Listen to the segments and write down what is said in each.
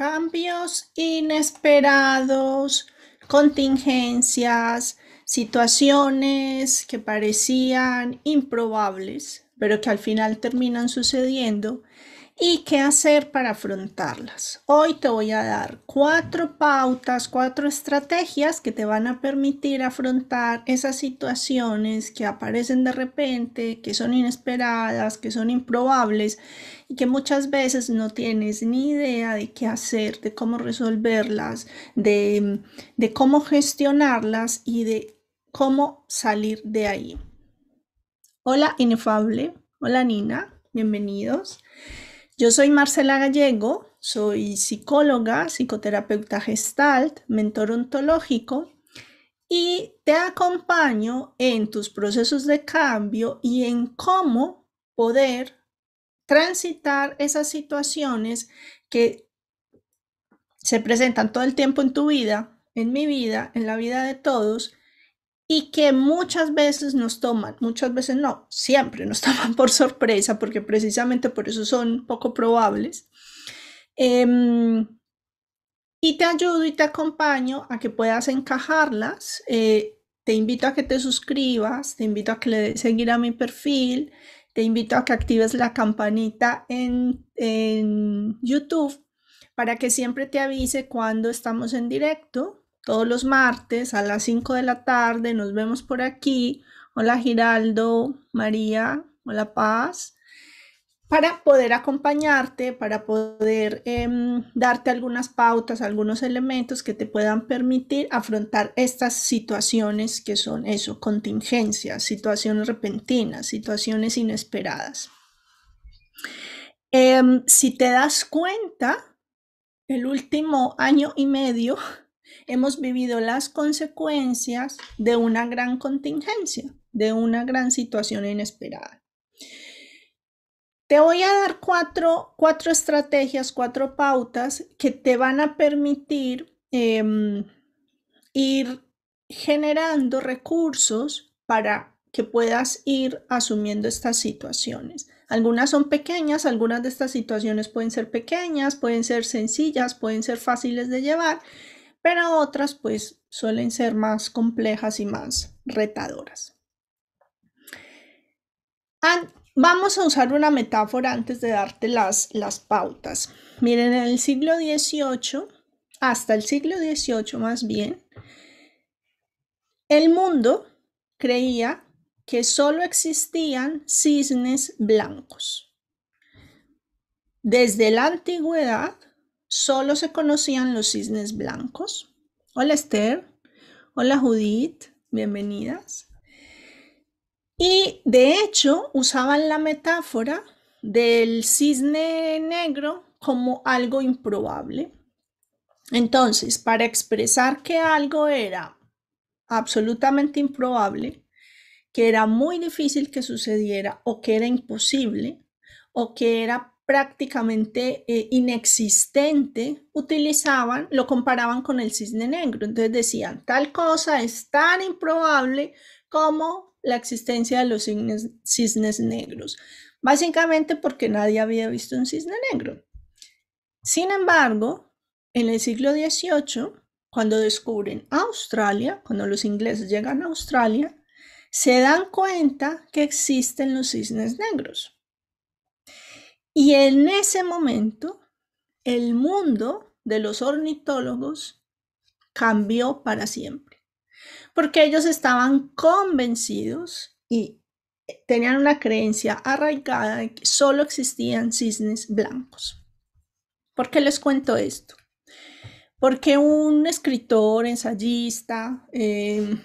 cambios inesperados, contingencias, situaciones que parecían improbables, pero que al final terminan sucediendo y qué hacer para afrontarlas. Hoy te voy a dar cuatro pautas, cuatro estrategias que te van a permitir afrontar esas situaciones que aparecen de repente, que son inesperadas, que son improbables y que muchas veces no tienes ni idea de qué hacer, de cómo resolverlas, de, cómo gestionarlas y de cómo salir de ahí. Hola, inefable. Hola, Nina. Bienvenidos. Yo soy Marcela Gallego, soy psicóloga, psicoterapeuta gestalt, mentor ontológico y te acompaño en tus procesos de cambio y en cómo poder transitar esas situaciones que se presentan todo el tiempo en tu vida, en mi vida, en la vida de todos y que muchas veces nos toman, muchas veces no, siempre nos toman por sorpresa porque precisamente por eso son poco probables. Em, y te ayudo y te acompaño a que puedas encajarlas. Eh, te invito a que te suscribas, te invito a que le des seguir a mi perfil, te invito a que actives la campanita en, en YouTube para que siempre te avise cuando estamos en directo todos los martes a las 5 de la tarde. Nos vemos por aquí. Hola Giraldo, María, hola Paz. Para poder acompañarte, para poder em, darte algunas pautas, algunos elementos que te puedan permitir afrontar estas situaciones que son eso, contingencias, situaciones repentinas, situaciones inesperadas. Em, si te das cuenta, el último año y medio hemos vivido las consecuencias de una gran contingencia, de una gran situación inesperada. Te voy a dar cuatro, estrategias, cuatro pautas que te van a permitir em, ir generando recursos para que puedas ir asumiendo estas situaciones. Algunas son pequeñas, algunas de estas situaciones pueden ser pequeñas, pueden ser sencillas, pueden ser fáciles de llevar pero otras pues suelen ser más complejas y más retadoras. Vamos a usar una metáfora antes de darte las, las pautas. Miren, en el siglo XVIII, hasta el siglo XVIII más bien, el mundo creía que solo existían cisnes blancos. Desde la antigüedad, solo se conocían los cisnes blancos. Hola Esther, hola Judith, bienvenidas. Y de hecho usaban la metáfora del cisne negro como algo improbable. Entonces, para expresar que algo era absolutamente improbable, que era muy difícil que sucediera o que era imposible o que era prácticamente eh, inexistente, utilizaban, lo comparaban con el cisne negro. Entonces decían, tal cosa es tan improbable como la existencia de los cisnes, cisnes negros. Básicamente porque nadie había visto un cisne negro. Sin embargo, en el siglo XVIII, cuando descubren Australia, cuando los ingleses llegan a Australia, se dan cuenta que existen los cisnes negros. Y en ese momento, el mundo de los ornitólogos cambió para siempre, porque ellos estaban convencidos y tenían una creencia arraigada de que solo existían cisnes blancos. ¿Por qué les cuento esto? Porque un escritor, ensayista, eh,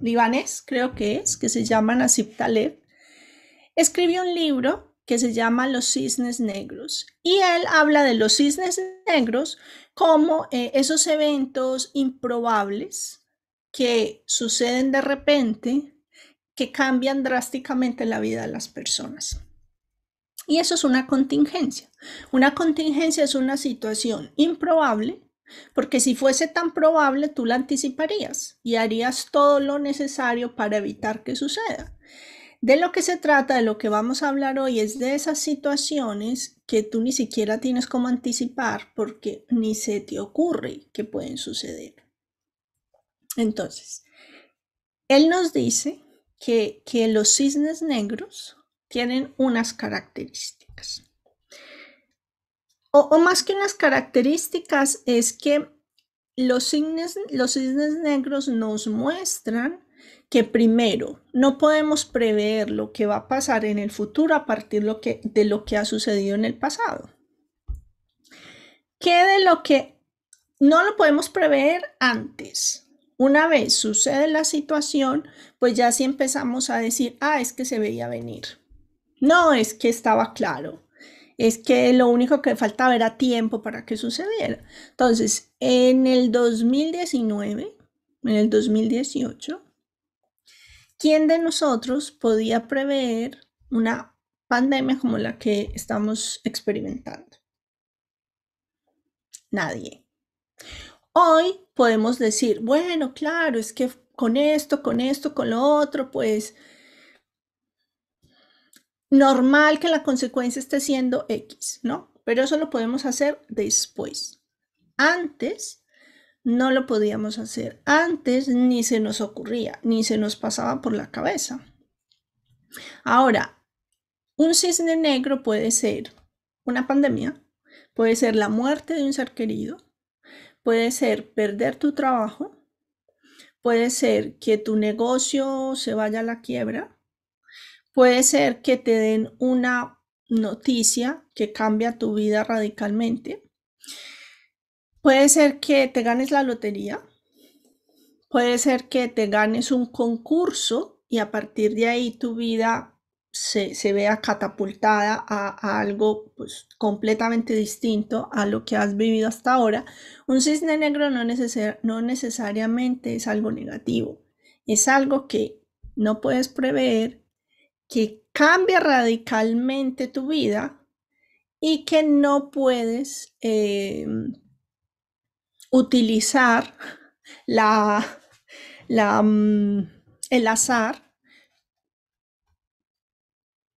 libanés creo que es, que se llama Nasib Taleb, escribió un libro que se llama Los Cisnes Negros. Y él habla de los cisnes negros como eh, esos eventos improbables que suceden de repente, que cambian drásticamente la vida de las personas. Y eso es una contingencia. Una contingencia es una situación improbable, porque si fuese tan probable, tú la anticiparías y harías todo lo necesario para evitar que suceda. De lo que se trata, de lo que vamos a hablar hoy, es de esas situaciones que tú ni siquiera tienes cómo anticipar porque ni se te ocurre que pueden suceder. Entonces, él nos dice que, que los cisnes negros tienen unas características. O, o, más que unas características, es que los cisnes, los cisnes negros nos muestran que primero no podemos prever lo que va a pasar en el futuro a partir de lo que ha sucedido en el pasado. Que de lo que no lo podemos prever antes. Una vez sucede la situación, pues ya sí empezamos a decir, ah, es que se veía venir. No, es que estaba claro. Es que lo único que faltaba era tiempo para que sucediera. Entonces, en el 2019, en el 2018, ¿quién de nosotros podía prever una pandemia como la que estamos experimentando? Nadie. Hoy podemos decir, bueno, claro, es que con esto, con esto, con lo otro, pues normal que la consecuencia esté siendo X, ¿no? Pero eso lo podemos hacer después. Antes no lo podíamos hacer. Antes ni se nos ocurría, ni se nos pasaba por la cabeza. Ahora, un cisne negro puede ser una pandemia, puede ser la muerte de un ser querido, puede ser perder tu trabajo, puede ser que tu negocio se vaya a la quiebra, Puede ser que te den una noticia que cambia tu vida radicalmente. Puede ser que te ganes la lotería. Puede ser que te ganes un concurso y a partir de ahí tu vida se, vea catapultada a, algo pues, completamente distinto a lo que has vivido hasta ahora. Un cisne negro no, no necesariamente es algo negativo. Es algo que no puedes prever que cambia radicalmente tu vida y que no puedes eh, utilizar la, mm, el azar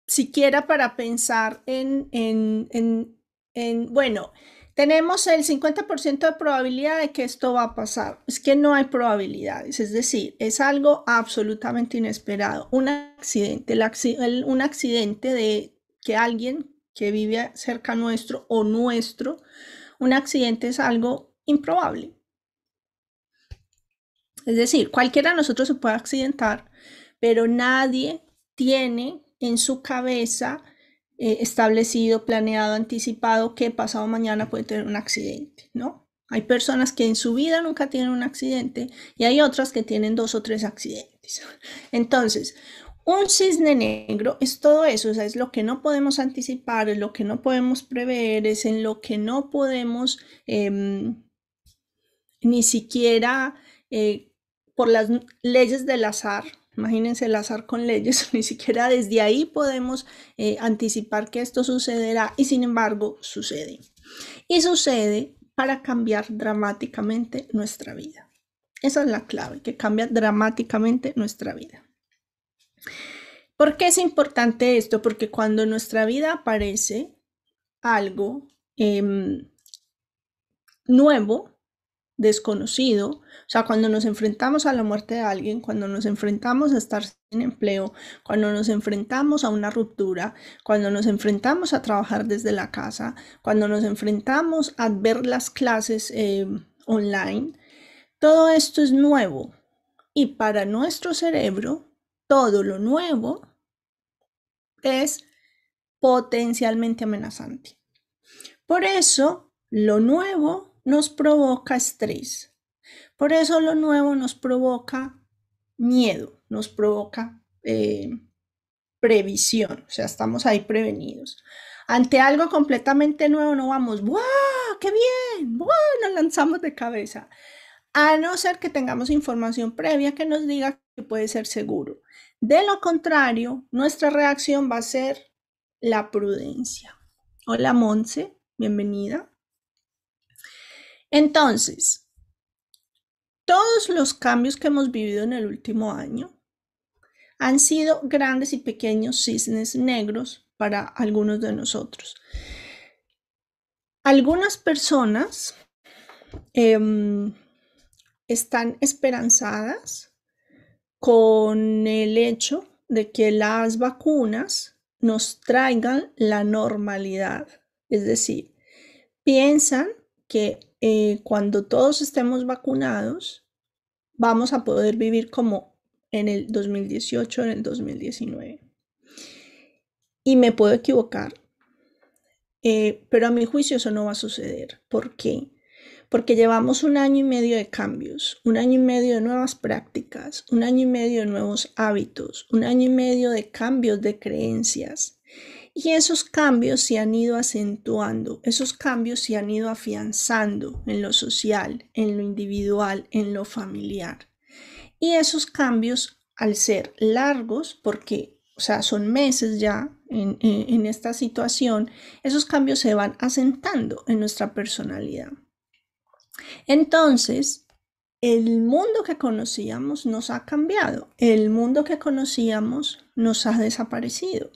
siquiera para pensar en, en, en, en bueno, tenemos el 50% de probabilidad de que esto va a pasar. Es que no hay probabilidades, es decir, es algo absolutamente inesperado. Un accidente, un accidente de que alguien que vive cerca nuestro o nuestro, un accidente es algo improbable. Es decir, cualquiera de nosotros se puede accidentar, pero nadie tiene en su cabeza eh, establecido, planeado, anticipado que pasado mañana puede tener un accidente, ¿no? Hay personas que en su vida nunca tienen un accidente y hay otras que tienen dos o tres accidentes. Entonces, un cisne negro es todo eso, o sea, es lo que no podemos anticipar, es lo que no podemos prever, es en lo que no podemos em, ni siquiera eh, por las leyes del azar, Imagínense el azar con leyes, ni siquiera desde ahí podemos eh, anticipar que esto sucederá y sin embargo sucede. Y sucede para cambiar dramáticamente nuestra vida. Esa es la clave, que cambia dramáticamente nuestra vida. ¿Por qué es importante esto? Porque cuando en nuestra vida aparece algo em, nuevo, desconocido, o sea, cuando nos enfrentamos a la muerte de alguien, cuando nos enfrentamos a estar sin empleo, cuando nos enfrentamos a una ruptura, cuando nos enfrentamos a trabajar desde la casa, cuando nos enfrentamos a ver las clases eh, online, todo esto es nuevo. Y para nuestro cerebro, todo lo nuevo es potencialmente amenazante. Por eso, lo nuevo nos provoca estrés. Por eso lo nuevo nos provoca miedo, nos provoca eh, previsión, o sea, estamos ahí prevenidos. Ante algo completamente nuevo no vamos, ¡wow! ¡Qué bien! ¡Wow! Nos lanzamos de cabeza. A no ser que tengamos información previa que nos diga que puede ser seguro. De lo contrario, nuestra reacción va a ser la prudencia. Hola Monse, bienvenida. Entonces, todos los cambios que hemos vivido en el último año han sido grandes y pequeños cisnes negros para algunos de nosotros. algunas personas em, están esperanzadas con el hecho de que las vacunas nos traigan la normalidad. Es decir, piensan que eh, cuando todos estemos vacunados, vamos a poder vivir como en el 2018, en el 2019. Y me puedo equivocar, eh, pero a mi juicio eso no va a suceder. ¿Por qué? Porque llevamos un año y medio de cambios, un año y medio de nuevas prácticas, un año y medio de nuevos hábitos, un año y medio de cambios de creencias. Y esos cambios se han ido acentuando, esos cambios se han ido afianzando en lo social, en lo individual, en lo familiar. Y esos cambios, al ser largos, porque, o sea, son meses ya en, esta situación, esos cambios se van asentando en nuestra personalidad. Entonces, el mundo que conocíamos nos ha cambiado, el mundo que conocíamos nos ha desaparecido.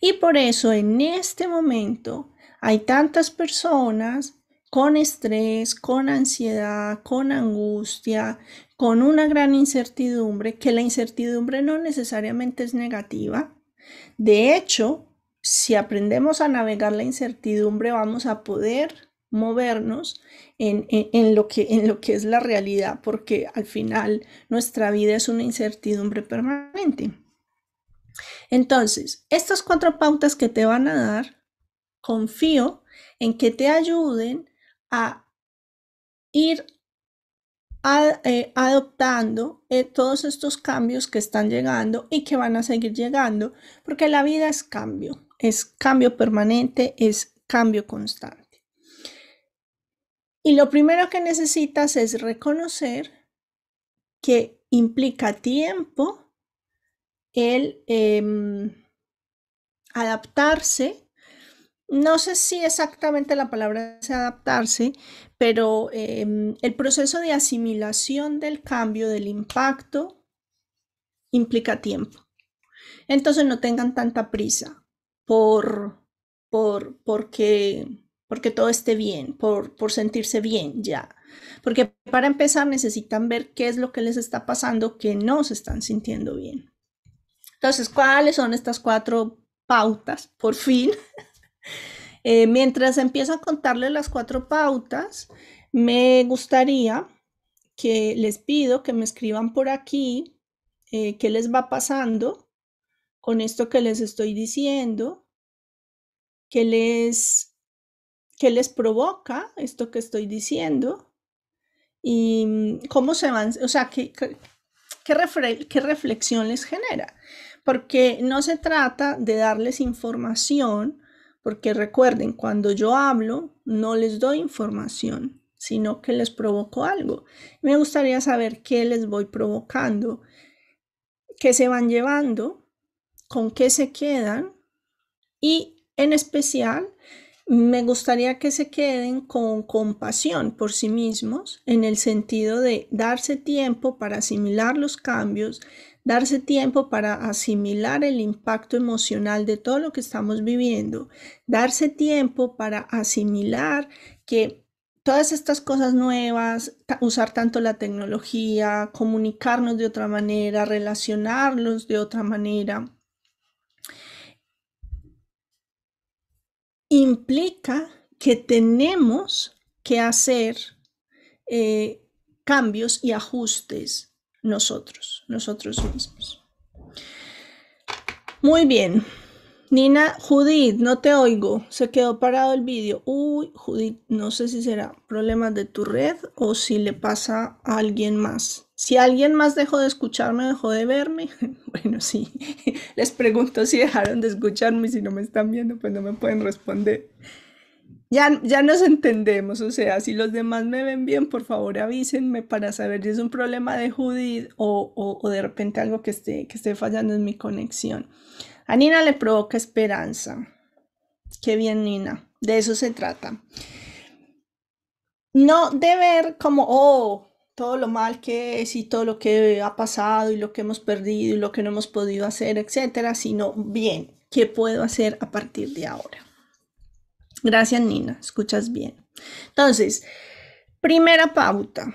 Y por eso en este momento hay tantas personas con estrés, con ansiedad, con angustia, con una gran incertidumbre, que la incertidumbre no necesariamente es negativa, de hecho, si aprendemos a navegar la incertidumbre, vamos a poder movernos en, lo que, en lo que es la realidad, porque al final nuestra vida es una incertidumbre permanente. Entonces, estas cuatro pautas que te van a dar, confío en que te ayuden a ir eh, adoptando eh, todos estos cambios que están llegando y que van a seguir llegando, porque la vida es cambio, es cambio permanente, es cambio constante. Y lo primero que necesitas es reconocer que implica tiempo el em, adaptarse no sé si exactamente la palabra es adaptarse, pero em, el proceso de asimilación del cambio, del impacto, implica tiempo. Entonces no tengan tanta prisa por, por porque, porque todo esté bien, por, por sentirse bien ya. Porque para empezar necesitan ver qué es lo que les está pasando que no se están sintiendo bien. Entonces, ¿cuáles son estas cuatro pautas? Por fin Eh, mientras empiezo a contarles las cuatro pautas, me gustaría que les pido que me escriban por aquí eh, qué les va pasando con esto que les estoy diciendo, qué les, qué les provoca esto que estoy diciendo y mm, cómo se van, o sea, qué, qué, qué reflexión les genera. Porque no se trata de darles información porque recuerden, cuando yo hablo, no les doy información, sino que les provoco algo. Me gustaría saber qué les voy provocando, qué se van llevando, con qué se quedan y en especial me gustaría que se queden con compasión por sí mismos en el sentido de darse tiempo para asimilar los cambios, darse tiempo para asimilar el impacto emocional de todo lo que estamos viviendo, darse tiempo para asimilar que todas estas cosas nuevas, usar tanto la tecnología, comunicarnos de otra manera, relacionarnos de otra manera, implica que tenemos que hacer eh, cambios y ajustes nosotros, nosotros mismos. Muy bien. Nina, Judith, no te oigo. Se quedó parado el vídeo. Uy, Judith, no sé si será problemas de tu red o si le pasa a alguien más. Si alguien más dejó de escucharme, dejó de verme. Bueno, sí. Les pregunto si dejaron de escucharme y si no me están viendo, pues no me pueden responder. Ya, ya nos entendemos, o sea, si los demás me ven bien, por favor avísenme para saber si es un problema de Judith o, de repente algo que esté, que esté fallando en mi conexión. A Nina le provoca esperanza. Qué bien, Nina. De eso se trata. No de ver como, oh, todo lo mal que es y todo lo que ha pasado y lo que hemos perdido y lo que no hemos podido hacer, etcétera, sino bien, ¿qué puedo hacer a partir de ahora? Gracias, Nina. Escuchas bien. Entonces, primera pauta.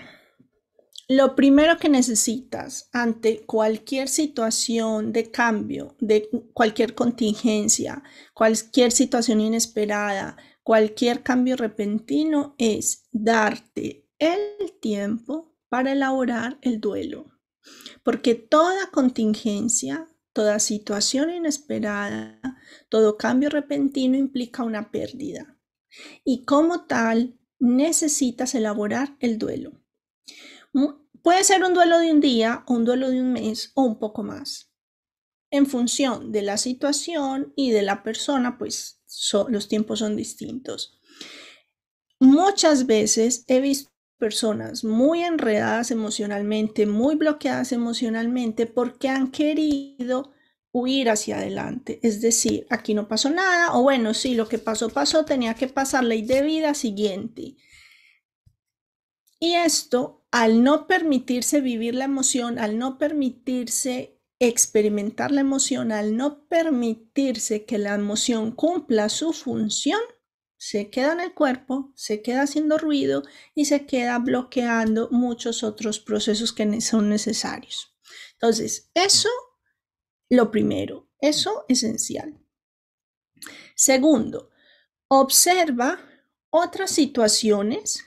Lo primero que necesitas ante cualquier situación de cambio, de cualquier contingencia, cualquier situación inesperada, cualquier cambio repentino, es darte el tiempo para elaborar el duelo. Porque toda contingencia, toda situación inesperada, todo cambio repentino implica una pérdida. Y como tal, necesitas elaborar el duelo. Puede ser un duelo de un día, un duelo de un mes o un poco más. En función de la situación y de la persona, pues los tiempos son distintos. Muchas veces he visto personas muy enredadas emocionalmente, muy bloqueadas emocionalmente porque han querido huir hacia adelante. Es decir, aquí no pasó nada o bueno, sí, lo que pasó pasó, tenía que pasar ley de vida siguiente. Y esto, al no permitirse vivir la emoción, al no permitirse experimentar la emoción, al no permitirse que la emoción cumpla su función, se queda en el cuerpo, se queda haciendo ruido y se queda bloqueando muchos otros procesos que son necesarios. Entonces, eso, lo primero, eso esencial. Segundo, observa otras situaciones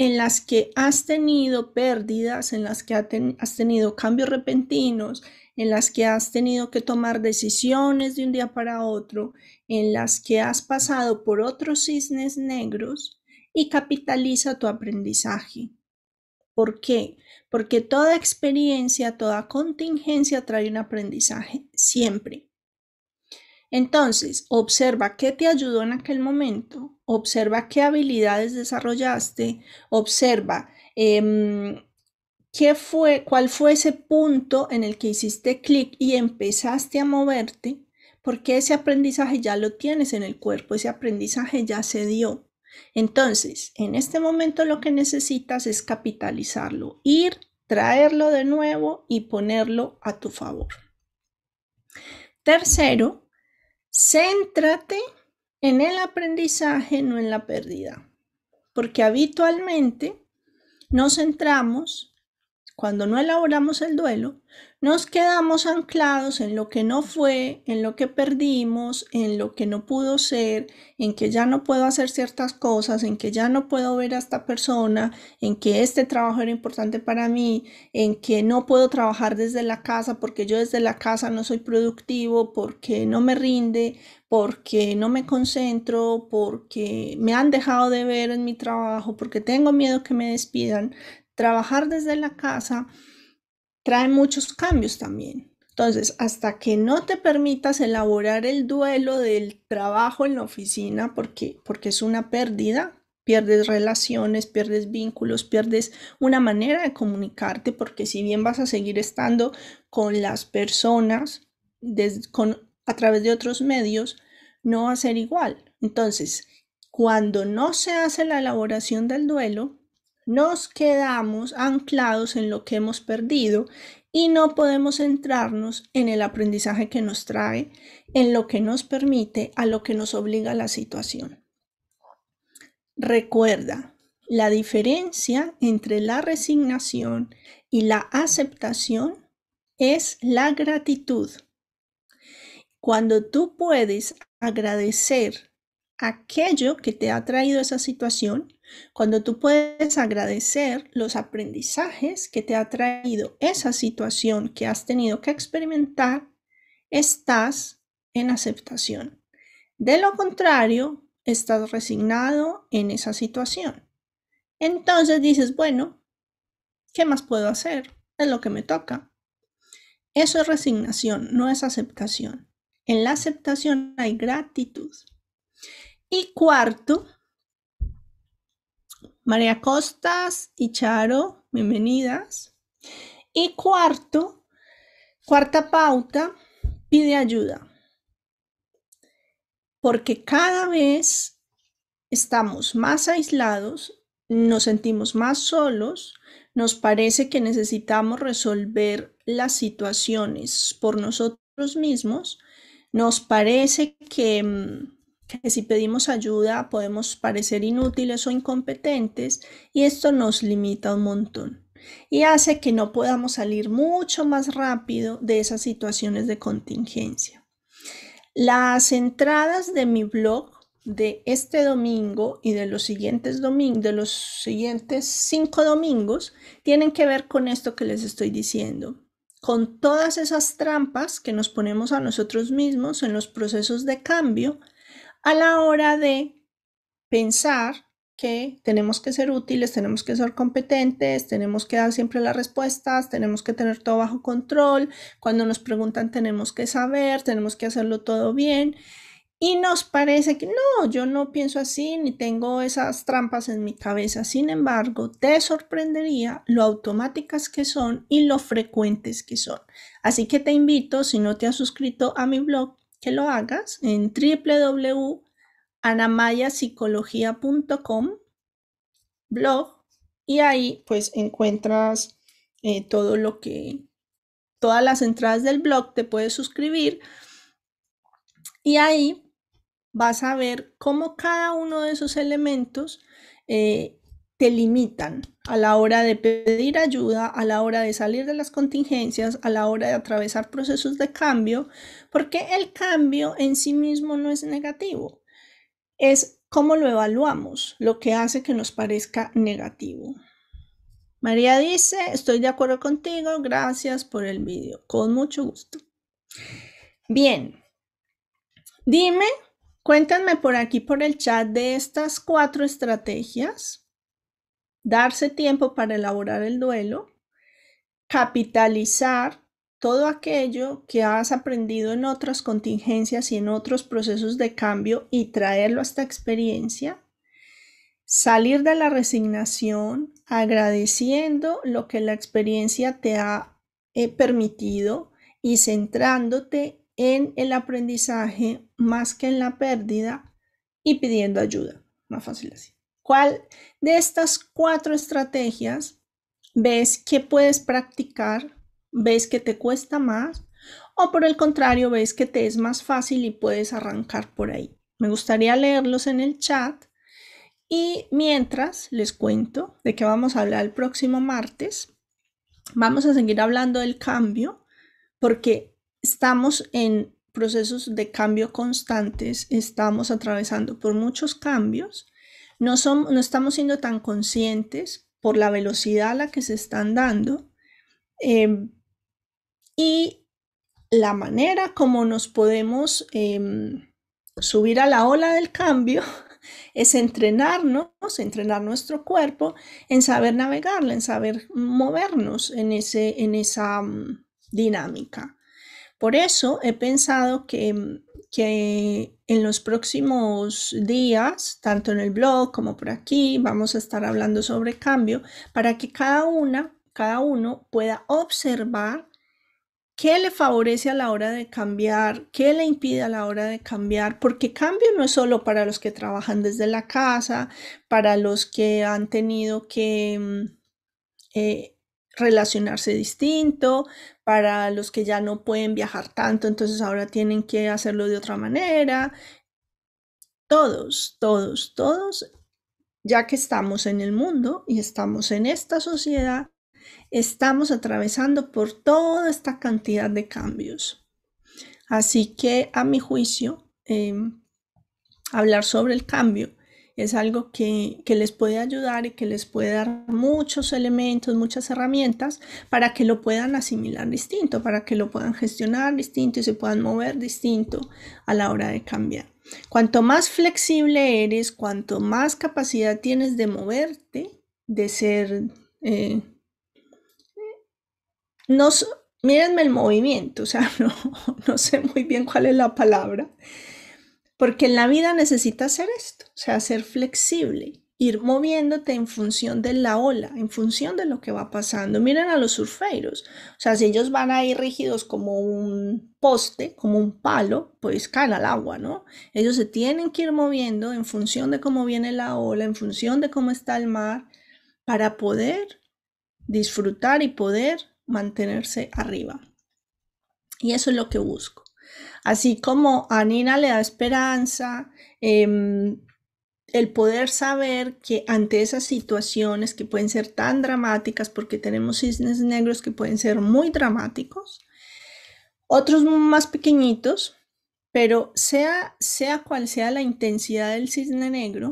en las que has tenido pérdidas, en las que has tenido cambios repentinos, en las que has tenido que tomar decisiones de un día para otro, en las que has pasado por otros cisnes negros y capitaliza tu aprendizaje. ¿Por qué? Porque toda experiencia, toda contingencia trae un aprendizaje, siempre. Entonces, observa qué te ayudó en aquel momento, observa qué habilidades desarrollaste, observa em, qué fue, cuál fue ese punto en el que hiciste clic y empezaste a moverte, porque ese aprendizaje ya lo tienes en el cuerpo, ese aprendizaje ya se dio. Entonces, en este momento lo que necesitas es capitalizarlo, ir, traerlo de nuevo y ponerlo a tu favor. Tercero, Céntrate en el aprendizaje, no en la pérdida, porque habitualmente nos centramos, cuando no elaboramos el duelo, nos quedamos anclados en lo que no fue, en lo que perdimos, en lo que no pudo ser, en que ya no puedo hacer ciertas cosas, en que ya no puedo ver a esta persona, en que este trabajo era importante para mí, en que no puedo trabajar desde la casa porque yo desde la casa no soy productivo, porque no me rinde, porque no me concentro, porque me han dejado de ver en mi trabajo, porque tengo miedo que me despidan. Trabajar desde la casa trae muchos cambios también. Entonces, hasta que no te permitas elaborar el duelo del trabajo en la oficina, porque, porque es una pérdida, pierdes relaciones, pierdes vínculos, pierdes una manera de comunicarte, porque si bien vas a seguir estando con las personas a través de otros medios, no va a ser igual. Entonces, cuando no se hace la elaboración del duelo, nos quedamos anclados en lo que hemos perdido y no podemos centrarnos en el aprendizaje que nos trae, en lo que nos permite, a lo que nos obliga la situación. Recuerda, la diferencia entre la resignación y la aceptación es la gratitud. Cuando tú puedes agradecer aquello que te ha traído esa situación, cuando tú puedes agradecer los aprendizajes que te ha traído esa situación que has tenido que experimentar, estás en aceptación. De lo contrario, estás resignado en esa situación. Entonces dices, bueno, ¿qué más puedo hacer? Es lo que me toca. Eso es resignación, no es aceptación. En la aceptación hay gratitud. Y cuarto, María Costas y Charo, bienvenidas. Y cuarto, cuarta pauta, pide ayuda. Porque cada vez estamos más aislados, nos sentimos más solos, nos parece que necesitamos resolver las situaciones por nosotros mismos, nos parece que mm, que si pedimos ayuda podemos parecer inútiles o incompetentes y esto nos limita un montón y hace que no podamos salir mucho más rápido de esas situaciones de contingencia. Las entradas de mi blog de este domingo y de los siguientes domingos, de los siguientes cinco domingos, tienen que ver con esto que les estoy diciendo, con todas esas trampas que nos ponemos a nosotros mismos en los procesos de cambio a la hora de pensar que tenemos que ser útiles, tenemos que ser competentes, tenemos que dar siempre las respuestas, tenemos que tener todo bajo control, cuando nos preguntan tenemos que saber, tenemos que hacerlo todo bien. Y nos parece que no, yo no pienso así ni tengo esas trampas en mi cabeza. Sin embargo, te sorprendería lo automáticas que son y lo frecuentes que son. Así que te invito, si no te has suscrito a mi blog, que lo hagas en www.anamayapsicología.com blog y ahí pues encuentras eh, todo lo que, todas las entradas del blog, te puedes suscribir y ahí vas a ver cómo cada uno de esos elementos eh, te limitan a la hora de pedir ayuda, a la hora de salir de las contingencias, a la hora de atravesar procesos de cambio, porque el cambio en sí mismo no es negativo, es cómo lo evaluamos, lo que hace que nos parezca negativo. María dice, estoy de acuerdo contigo, gracias por el vídeo, con mucho gusto. Bien, dime Cuéntenme por aquí, por el chat, de estas cuatro estrategias. Darse tiempo para elaborar el duelo, capitalizar todo aquello que has aprendido en otras contingencias y en otros procesos de cambio y traerlo a esta experiencia, salir de la resignación agradeciendo lo que la experiencia te ha eh, permitido y centrándote en el aprendizaje más que en la pérdida y pidiendo ayuda. Más fácil así. ¿Cuál de estas cuatro estrategias ves que puedes practicar? ¿Ves que te cuesta más? ¿O por el contrario, ves que te es más fácil y puedes arrancar por ahí? Me gustaría leerlos en el chat. Y mientras les cuento de qué vamos a hablar el próximo martes, vamos a seguir hablando del cambio porque estamos en procesos de cambio constantes, estamos atravesando por muchos cambios, no, no estamos siendo tan conscientes por la velocidad a la que se están dando em, y la manera como nos podemos em, subir a la ola del cambio es entrenarnos, entrenar nuestro cuerpo en saber navegarla, en saber movernos en, ese, en esa mm, dinámica. Por eso he pensado que, que en los próximos días, tanto en el blog como por aquí, vamos a estar hablando sobre cambio para que cada una, cada uno pueda observar qué le favorece a la hora de cambiar, qué le impide a la hora de cambiar, porque cambio no es solo para los que trabajan desde la casa, para los que han tenido que mm, eh, relacionarse distinto, para los que ya no pueden viajar tanto, entonces ahora tienen que hacerlo de otra manera. Todos, todos, todos, ya que estamos en el mundo y estamos en esta sociedad, estamos atravesando por toda esta cantidad de cambios. Así que a mi juicio, em, hablar sobre el cambio es algo que, les puede ayudar y que les puede dar muchos elementos, muchas herramientas para que lo puedan asimilar distinto, para que lo puedan gestionar distinto y se puedan mover distinto a la hora de cambiar. Cuanto más flexible eres, cuanto más capacidad tienes de moverte, de ser... Eh, no, mírenme el movimiento, o sea, no, no sé muy bien cuál es la palabra, porque en la vida necesitas hacer esto, o sea, ser flexible, ir moviéndote en función de la ola, en función de lo que va pasando. Miren a los surfeiros, o sea, si ellos van ahí rígidos como un poste, como un palo, pues caen al agua, ¿no? Ellos se tienen que ir moviendo en función de cómo viene la ola, en función de cómo está el mar, para poder disfrutar y poder mantenerse arriba. Y eso es lo que busco Así como a Nina le da esperanza, em, el poder saber que ante esas situaciones que pueden ser tan dramáticas, porque tenemos cisnes negros que pueden ser muy dramáticos, otros más pequeñitos, pero sea, sea cual sea la intensidad del cisne negro,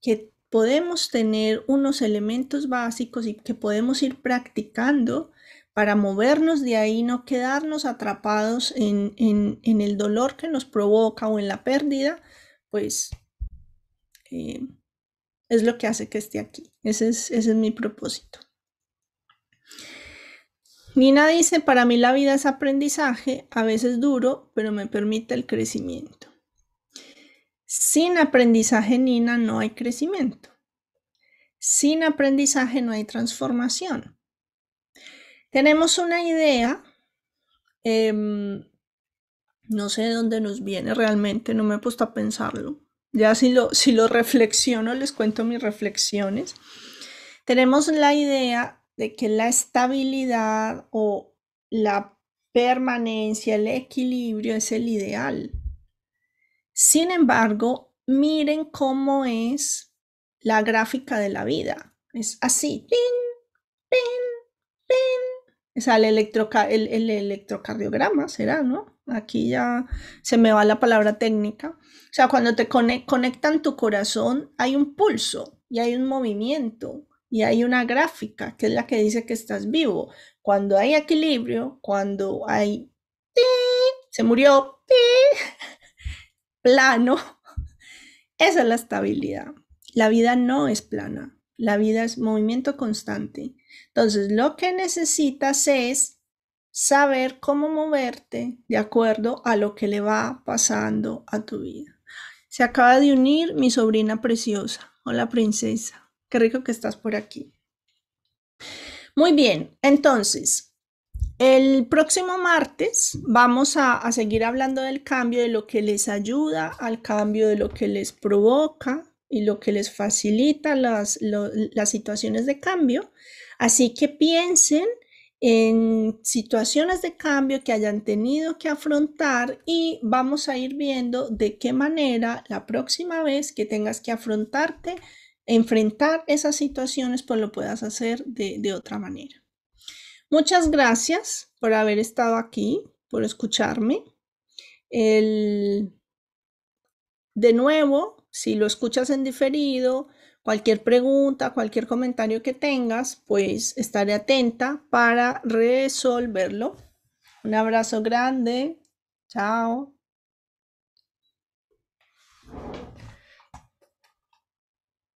que podemos tener unos elementos básicos y que podemos ir practicando para movernos de ahí, no quedarnos atrapados en, el dolor que nos provoca o en la pérdida, pues eh, es lo que hace que esté aquí. Es, ese es mi propósito. Nina dice, para mí la vida es aprendizaje, a veces duro, pero me permite el crecimiento. Sin aprendizaje, Nina, no hay crecimiento. Sin aprendizaje no hay transformación. Tenemos una idea, em, no sé de dónde nos viene realmente, no me he puesto a pensarlo. Ya si lo, si lo reflexiono, les cuento mis reflexiones. Tenemos la idea de que la estabilidad o la permanencia, el equilibrio es el ideal. Sin embargo, miren cómo es la gráfica de la vida. Es así. Pin, pin, pin, sale el, el, electrocardiograma, será, ¿no? Aquí ya se me va la palabra técnica. O sea, cuando te conectan tu corazón, hay un pulso y hay un movimiento y hay una gráfica que es la que dice que estás vivo. Cuando hay equilibrio, cuando hay se murió plano, esa es la estabilidad. La vida no es plana, la vida es movimiento constante. Entonces, lo que necesitas es saber cómo moverte de acuerdo a lo que le va pasando a tu vida. Se acaba de unir mi sobrina preciosa. Hola, princesa. Qué rico que estás por aquí. Muy bien, entonces, el próximo martes vamos a, seguir hablando del cambio, de lo que les ayuda al cambio, de lo que les provoca y lo que les facilita las, las situaciones de cambio. Así que piensen en situaciones de cambio que hayan tenido que afrontar y vamos a ir viendo de qué manera la próxima vez que tengas que afrontarte, enfrentar esas situaciones, pues lo puedas hacer de, otra manera. Muchas gracias por haber estado aquí, por escucharme. de nuevo, si lo escuchas en diferido, Cualquier pregunta, cualquier comentario que tengas, pues estaré atenta para resolverlo. Un abrazo grande. Chao.